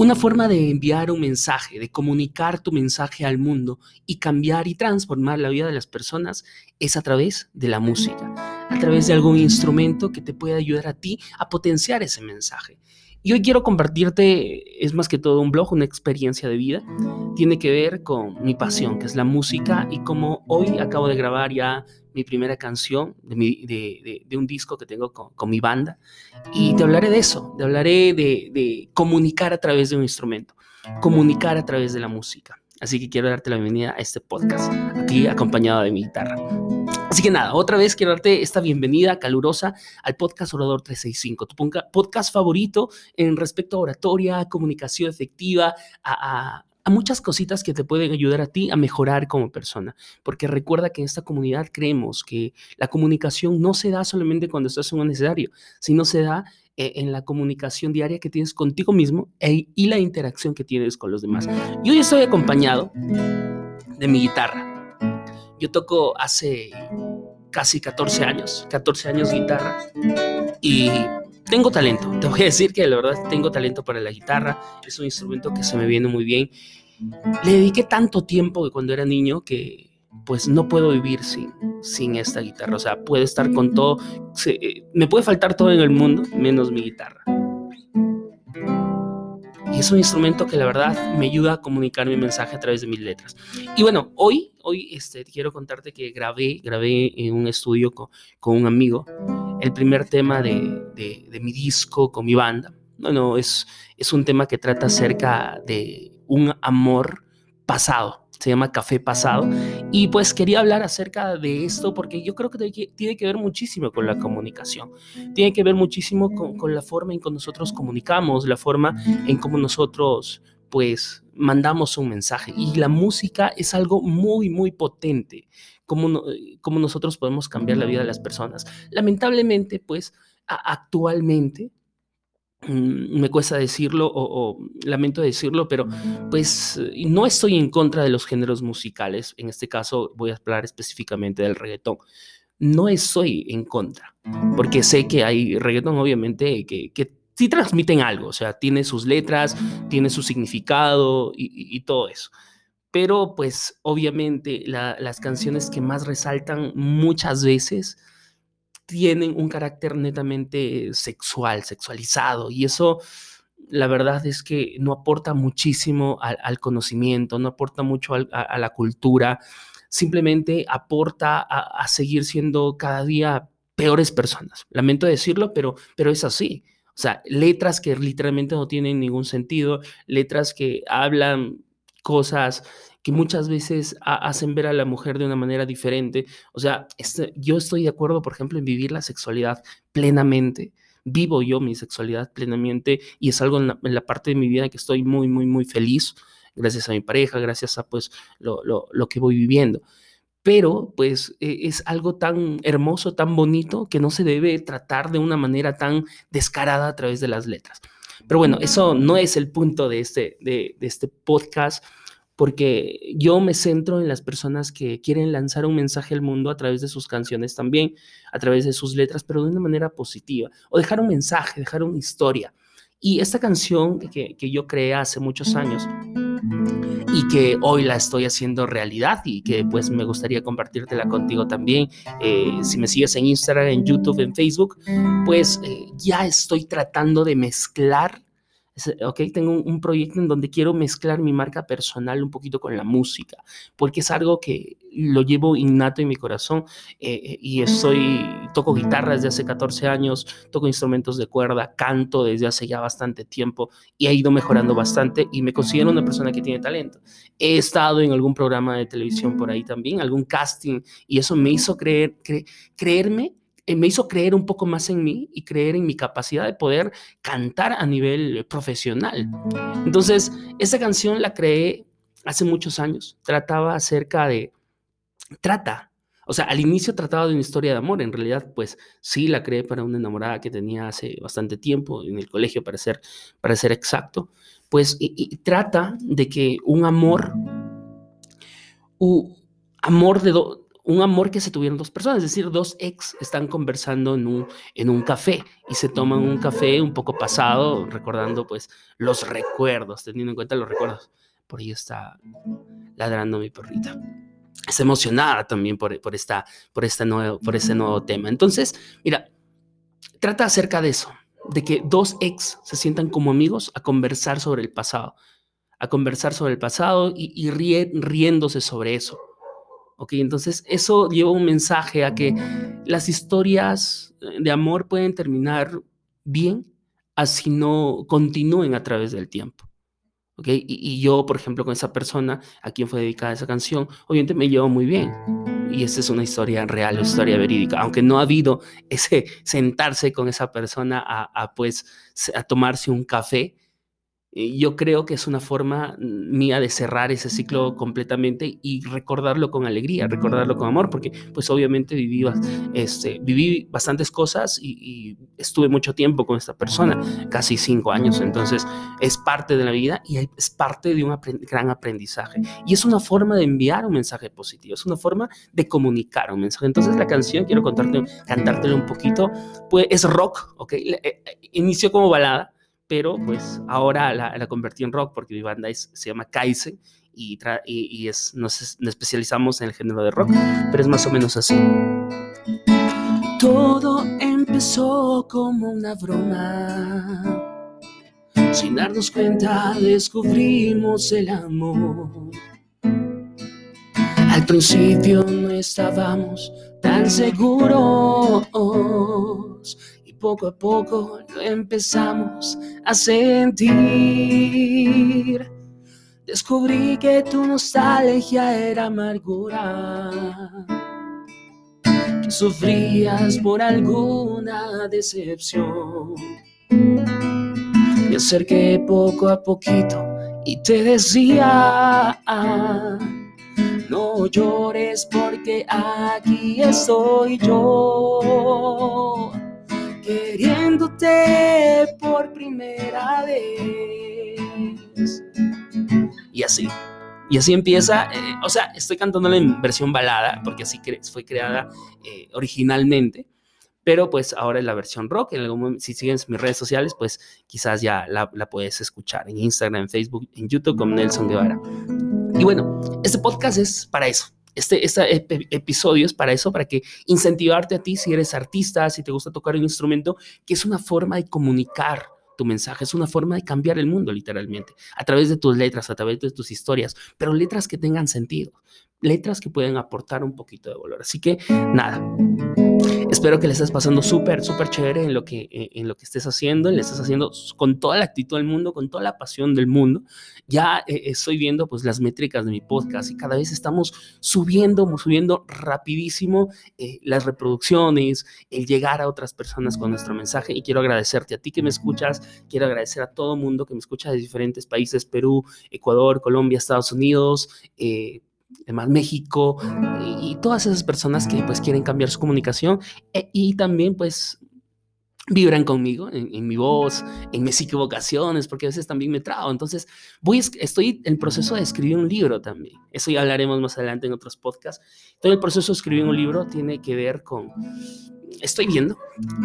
Una forma de enviar un mensaje, de comunicar tu mensaje al mundo y cambiar y transformar la vida de las personas es a través de la música, a través de algún instrumento que te pueda ayudar a ti a potenciar ese mensaje. Y hoy quiero compartirte, es más que todo un blog, una experiencia de vida. Tiene que ver con mi pasión, que es la música, y como hoy acabo de grabar ya mi primera canción de, un disco que tengo con, mi banda. Y te hablaré de eso, te hablaré de, comunicar a través de un instrumento, comunicar a través de la música. Así que quiero darte la bienvenida a este podcast, aquí acompañado de mi guitarra. Así que nada, otra vez quiero darte esta bienvenida calurosa al podcast Orador 365, tu podcast favorito en respecto a oratoria, comunicación efectiva, a muchas cositas que te pueden ayudar a ti a mejorar como persona. Porque recuerda que en esta comunidad creemos que la comunicación no se da solamente cuando estás en un necesario, sino se da eh, en la comunicación diaria que tienes contigo mismo e, y la interacción que tienes con los demás. Yo hoy estoy acompañado de mi guitarra. Yo toco hace casi 14 años, 14 años guitarra y tengo talento. Te voy a decir que la verdad tengo talento para la guitarra. Es un instrumento que se me viene muy bien. Le dediqué tanto tiempo cuando era niño que pues no puedo vivir sin, sin esta guitarra. O sea, puede estar con todo. Eh, me puede faltar todo en el mundo menos mi guitarra. Y es un instrumento que la verdad me ayuda a comunicar mi mensaje a través de mis letras. Y bueno, hoy, hoy este, quiero contarte que grabé, grabé en un estudio con, con un amigo el primer tema de, de, mi disco con mi banda. Bueno, es, es un tema que trata acerca de un amor pasado. Se llama Café Pasado. Y pues quería hablar acerca de esto porque yo creo que tiene que ver muchísimo con la comunicación. Tiene que ver muchísimo con, con la forma en que nosotros comunicamos, la forma en cómo nosotros pues mandamos un mensaje. Y la música es algo muy, muy potente cómo, cómo nosotros podemos cambiar la vida de las personas. Lamentablemente, pues actualmente, mm, me cuesta decirlo o, lamento decirlo, pero pues no estoy en contra de los géneros musicales. En este caso voy a hablar específicamente del reggaetón. No estoy en contra, porque sé que hay reggaetón obviamente que, que sí transmiten algo, o sea, tiene sus letras, tiene su significado y todo eso pero pues obviamente las canciones que más resaltan muchas veces tienen un carácter netamente sexual, sexualizado, y eso la verdad es que no aporta muchísimo al, conocimiento, no aporta mucho a, la cultura, simplemente aporta a, seguir siendo cada día peores personas. Lamento decirlo, pero, pero es así. O sea, letras que literalmente no tienen ningún sentido, letras que hablan cosas que muchas veces hacen ver a la mujer de una manera diferente. O sea, este, yo estoy de acuerdo, por ejemplo, en vivir la sexualidad plenamente. Vivo yo mi sexualidad plenamente y es algo en la, parte de mi vida que estoy muy, muy, muy feliz, gracias a mi pareja, gracias a pues lo, lo, que voy viviendo pero pues e, es algo tan hermoso, tan bonito, que no se debe tratar de una manera tan descarada a través de las letras. Pero bueno, eso no es el punto de este, de, este podcast, porque yo me centro en las personas que quieren lanzar un mensaje al mundo a través de sus canciones también, a través de sus letras, pero de una manera positiva, o dejar un mensaje, dejar una historia. Y esta canción que, que yo creé hace muchos años, que hoy la estoy haciendo realidad y que pues me gustaría compartírtela contigo también. Eh, si me sigues en Instagram, en YouTube, en Facebook, pues eh, ya estoy tratando de mezclar ok, tengo un, proyecto en donde quiero mezclar mi marca personal un poquito con la música, porque es algo que lo llevo innato en mi corazón eh, eh, y estoy, toco guitarra desde hace 14 años, toco instrumentos de cuerda, canto desde hace ya bastante tiempo y he ido mejorando bastante y me considero una persona que tiene talento. He estado en algún programa de televisión por ahí también, algún casting y eso me hizo creer, creerme eh, me hizo creer un poco más en mí y creer en mi capacidad de poder cantar a nivel profesional. Entonces, esa canción la creé hace muchos años. Trataba acerca de... Trata. O sea, al inicio trataba de una historia de amor. En realidad, pues sí, la creé para una enamorada que tenía hace bastante tiempo en el colegio, para ser, para ser exacto. Pues y, trata de que un amor, un amor de, un amor que se tuvieron dos personas, es decir, dos ex están conversando en un, en un café y se toman un café un poco pasado, recordando pues los recuerdos, teniendo en cuenta los recuerdos. Por ahí está ladrando mi perrita. Está emocionada también por, por, esta, por, este nuevo, por este nuevo tema. Entonces, mira, trata acerca de eso, de que dos ex se sientan como amigos a conversar sobre el pasado, a conversar sobre el pasado y riéndose sobre eso ¿ok? Entonces eso lleva un mensaje a que las historias de amor pueden terminar bien, así no continúen a través del tiempo. ¿ok? Y, yo, por ejemplo, con esa persona a quien fue dedicada esa canción, obviamente me llevo muy bien. Y esta es una historia real, una historia verídica, aunque no ha habido ese sentarse con esa persona a, a pues, a tomarse un café, yo creo que es una forma mía de cerrar ese ciclo completamente y recordarlo con alegría, recordarlo con amor, porque pues obviamente viví, este, viví bastantes cosas y, estuve mucho tiempo con esta persona, casi cinco años, entonces es parte de la vida y es parte de un gran aprendizaje. Y es una forma de enviar un mensaje positivo, es una forma de comunicar un mensaje. Entonces la canción, quiero contarte, cantártela un poquito, pues es rock, ¿ok? Eh, eh, inició como balada pero pues ahora la, convertí en rock porque mi banda se llama Kaizen y, y, es, nos, especializamos en el género de rock, pero es más o menos así. Todo empezó como una broma. Sin darnos cuenta descubrimos el amor. Al principio no estábamos tan seguros poco a poco lo empezamos a sentir. Descubrí que tu nostalgia era amargura, que sufrías por alguna decepción. Me acerqué poco a poquito y te decía, no llores porque aquí estoy yo queriéndote por primera vez. Y así. Y así empieza, eh, o sea, estoy cantándola en versión balada, porque así fue creada eh, originalmente, pero pues ahora es la versión rock. En algún si sigues mis redes sociales, pues quizás ya la, la, puedes escuchar en Instagram, en Facebook, en YouTube como Nelson Guevara. Y bueno, este podcast es para eso, este, este episodio es para eso, para que incentivarte a ti si eres artista, si te gusta tocar un instrumento, que es una forma de comunicar tu mensaje, es una forma de cambiar el mundo literalmente, a través de tus letras, a través de tus historias, pero letras que tengan sentido, letras que pueden aportar un poquito de valor. Así que nada, Espero que le estés pasando súper, súper chévere en lo, que, eh, en lo que estés haciendo, le estés haciendo con toda la actitud del mundo, con toda la pasión del mundo. Ya eh, estoy viendo pues las métricas de mi podcast y cada vez estamos subiendo, subiendo rapidísimo eh, las reproducciones, el llegar a otras personas con nuestro mensaje y quiero agradecerte a ti que me escuchas, quiero agradecer a todo mundo que me escucha de diferentes países, Perú, Ecuador, Colombia, Estados Unidos, además México y, todas esas personas que pues quieren cambiar su comunicación e, y también pues vibran conmigo en, mi voz, en mis equivocaciones, porque a veces también me trago. Entonces, voy, estoy en proceso de escribir un libro también. Eso ya hablaremos más adelante en otros podcasts. Todo el proceso de escribir un libro tiene que ver con... Estoy viendo,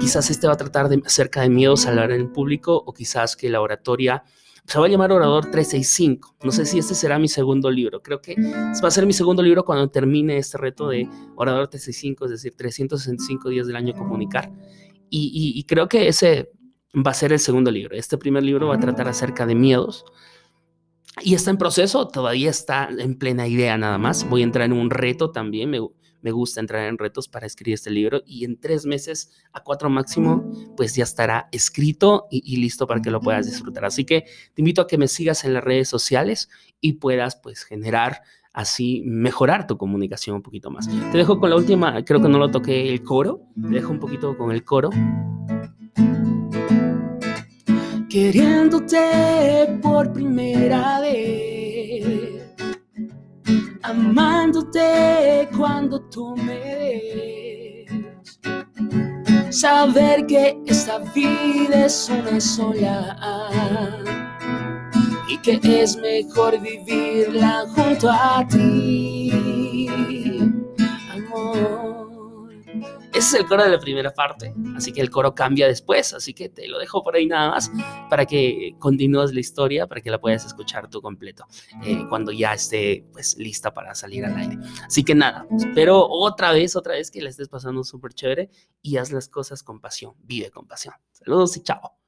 quizás este va a tratar de, acerca de miedos a hablar en público o quizás que la oratoria se va a llamar Orador 365. No sé si este será mi segundo libro. Creo que va a ser mi segundo libro cuando termine este reto de Orador 365, es decir, 365 días del año comunicar. Y, creo que ese va a ser el segundo libro. Este primer libro va a tratar acerca de miedos. Y está en proceso, todavía está en plena idea nada más. Voy a entrar en un reto también. Me, me gusta entrar en retos para escribir este libro y en tres meses a cuatro máximo, pues ya estará escrito y, listo para que lo puedas disfrutar. Así que te invito a que me sigas en las redes sociales y puedas pues generar así mejorar tu comunicación un poquito más. Te dejo con la última, creo que no lo toqué el coro, te dejo un poquito con el coro. Queriéndote por primera vez amándote cuando tú me des. Saber que esta vida es una sola y que es mejor vivirla junto a ti. Ese es el coro de la primera parte, así que el coro cambia después, así que te lo dejo por ahí nada más para que continúes la historia, para que la puedas escuchar tú completo eh, cuando ya esté pues lista para salir al aire. Así que nada, espero otra vez, otra vez que la estés pasando súper chévere y haz las cosas con pasión, vive con pasión. Saludos y chao.